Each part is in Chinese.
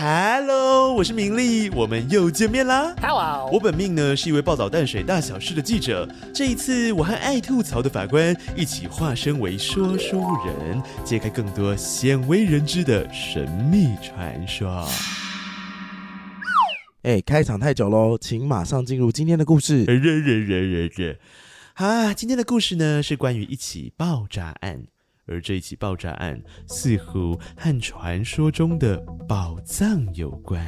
Hello，我是明丽，我们又见面啦。Hello，我本命呢是一位报道淡水大小事的记者，这一次我和爱吐槽的法官一起化身为说书人，揭开更多鲜为人知的神秘传说。哎，开场太久喽，请马上进入今天的故事。热热热热热！啊，今天的故事呢是关于一起爆炸案，而这一起爆炸案似乎和传说中的宝藏有关。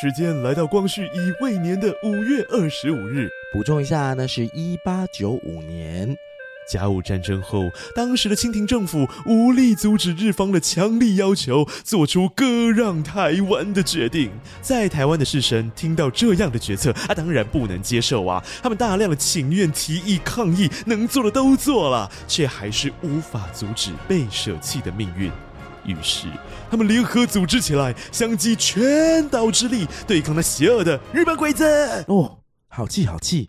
时间来到光绪乙未年的五月二十五日，补充一下，那是一八九五年。甲午战争后，当时的清廷政府无力阻止日方的强力要求，做出割让台湾的决定。在台湾的士绅听到这样的决策啊，当然不能接受啊！他们大量的请愿、提议、抗议，能做的都做了，却还是无法阻止被舍弃的命运。于是，他们联合组织起来，相集全岛之力，对抗那邪恶的日本鬼子。哦，好气好气！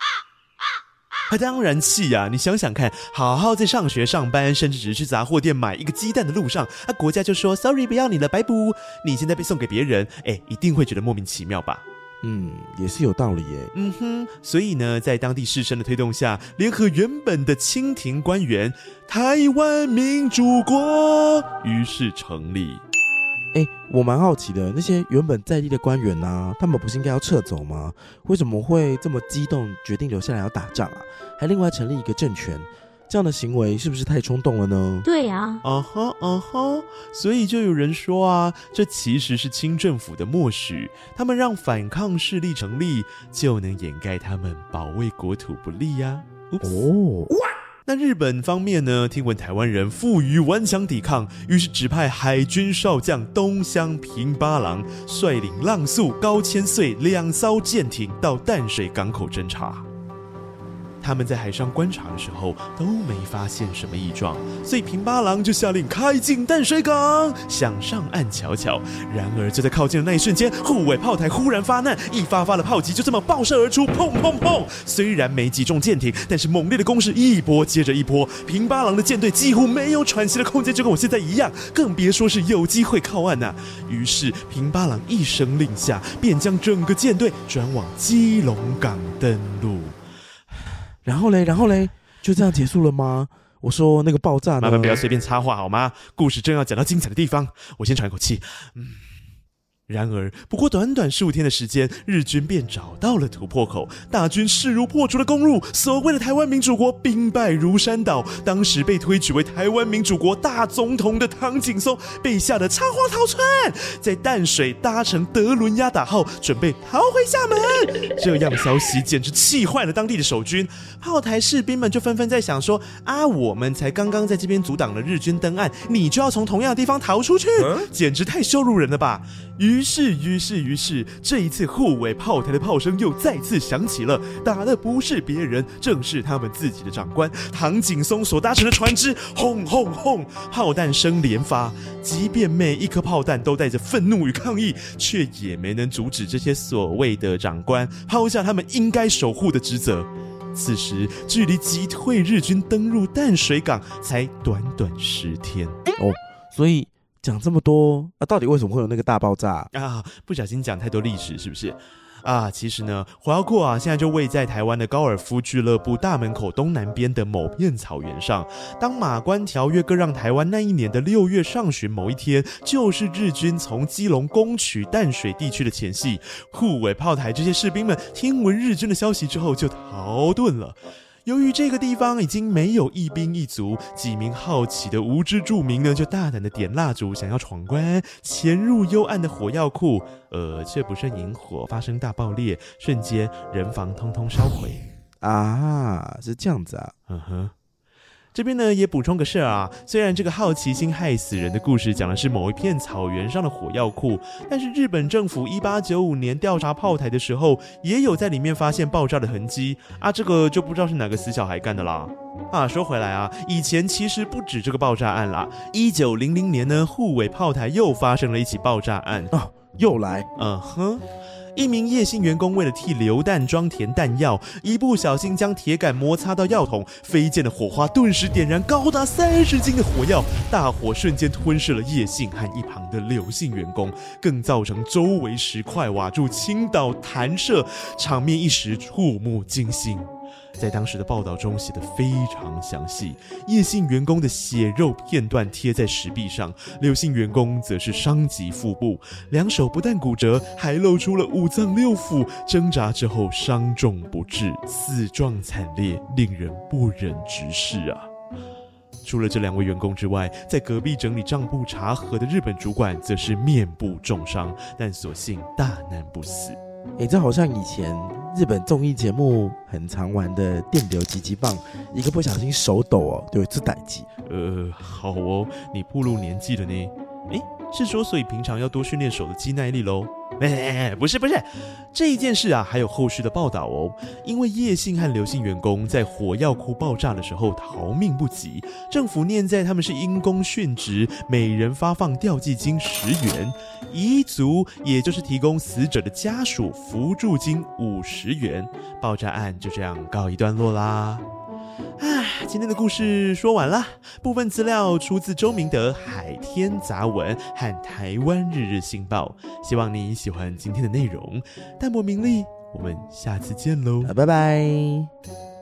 他当然气呀、你想想看，好好在上学、上班，甚至只是去杂货店买一个鸡蛋的路上，啊，国家就说 “sorry，不要你了，白补”。你现在被送给别人，哎，一定会觉得莫名其妙吧？嗯，也是有道理耶。嗯哼，所以呢，在当地士绅的推动下，联合原本的清廷官员，台湾民主国于是成立。哎，我蛮好奇的，那些原本在地的官员呐、他们不是应该要撤走吗？为什么会这么激动，决定留下来要打仗啊？还另外成立一个政权，这样的行为是不是太冲动了呢？对呀、啊哈啊哈，所以就有人说啊，这其实是清政府的默许，他们让反抗势力成立，就能掩盖他们保卫国土不力呀、Oops 哦，那日本方面呢？听闻台湾人负隅顽强抵抗，于是指派海军少将东乡平八郎率领浪速、高千岁两艘舰艇到淡水港口侦察。他们在海上观察的时候都没发现什么异状，所以平八郎就下令开进淡水港，想上岸瞧瞧。然而就在靠近的那一瞬间，护卫炮台忽然发难，一发发的炮击就这么爆射而出，砰砰砰！虽然没击中舰艇，但是猛烈的攻势一波接着一波，平八郎的舰队几乎没有喘息的空间，就跟我现在一样，更别说是有机会靠岸呐、于是平八郎一声令下，便将整个舰队转往基隆港登陆。然后嘞，然后嘞，就这样结束了吗？我说那个爆炸？麻烦不要随便插话好吗？故事正要讲到精彩的地方，我先喘一口气。嗯。然而，不过短短数天的时间，日军便找到了突破口，大军势如破竹的攻入。所谓的台湾民主国兵败如山倒，当时被推举为台湾民主国大总统的唐景松被吓得仓皇逃窜，在淡水搭乘德伦压打号，准备逃回厦门。这样的消息简直气坏了当地的守军，炮台士兵们就纷纷在想说：啊，我们才刚刚在这边阻挡了日军登岸，你就要从同样的地方逃出去，简直太羞辱人了吧！于于是，于是，于是，这一次护卫炮台的炮声又再次响起了，打的不是别人，正是他们自己的长官唐景松所搭乘的船只，轰轰轰，炮弹声连发。即便每一颗炮弹都带着愤怒与抗议，却也没能阻止这些所谓的长官抛下他们应该守护的职责。此时，距离击退日军登陆淡水港才短短十天。哦，所以讲这么多啊，到底为什么会有那个大爆炸？啊，不小心讲太多历史，是不是？啊，其实呢，火药库啊，现在就位在台湾的高尔夫俱乐部大门口东南边的某片草原上。当马关条约割让台湾那一年的六月上旬某一天，就是日军从基隆攻取淡水地区的前夕。护卫炮台这些士兵们听闻日军的消息之后，就逃遁了。由于这个地方已经没有一兵一卒，几名好奇的无知住民呢，就大胆的点蜡烛，想要闯关，潜入幽暗的火药库，呃，却不慎引火，发生大爆裂，瞬间人房通通烧毁。啊，是这样子啊。嗯哼。这边呢也补充个事儿啊，虽然这个好奇心害死人的故事讲的是某一片草原上的火药库，但是日本政府一八九五年调查炮台的时候，也有在里面发现爆炸的痕迹啊，这个就不知道是哪个死小孩干的啦。啊，说回来啊，以前其实不止这个爆炸案啦，一九零零年呢，护卫炮台又发生了一起爆炸案。哦，又来，嗯哼。一名叶姓员工为了替榴弹装填弹药，一不小心将铁杆摩擦到药桶，飞溅的火花顿时点燃高达三十斤的火药，大火瞬间吞噬了叶姓和一旁的刘姓员工，更造成周围石块瓦柱倾倒弹射，场面一时触目惊心。在当时的报道中写得非常详细，叶姓员工的血肉片段贴在石壁上，刘姓员工则是伤及腹部，两手不但骨折，还露出了五脏六腑，挣扎之后伤重不治，死状惨烈，令人不忍直视啊！除了这两位员工之外，在隔壁整理账簿查核的日本主管则是面部重伤，但所幸大难不死。哎，这好像以前日本综艺节目很常玩的电流击击棒，一个不小心手抖哦，就会出歹击。呃，好哦，你步入年纪了呢。诶，是说所以平常要多训练手的肌耐力喽？哎，不是不是，这一件事啊，还有后续的报道哦。因为叶姓和刘姓员工在火药库爆炸的时候逃命不及，政府念在他们是因公殉职，每人发放吊祭金十元，彝族也就是提供死者的家属扶助金五十元，爆炸案就这样告一段落啦。唉，今天的故事说完了。部分资料出自周明德《海天杂文》和《台湾日日新报》，希望你喜欢今天的内容。淡泊名利，我们下次见喽，拜拜。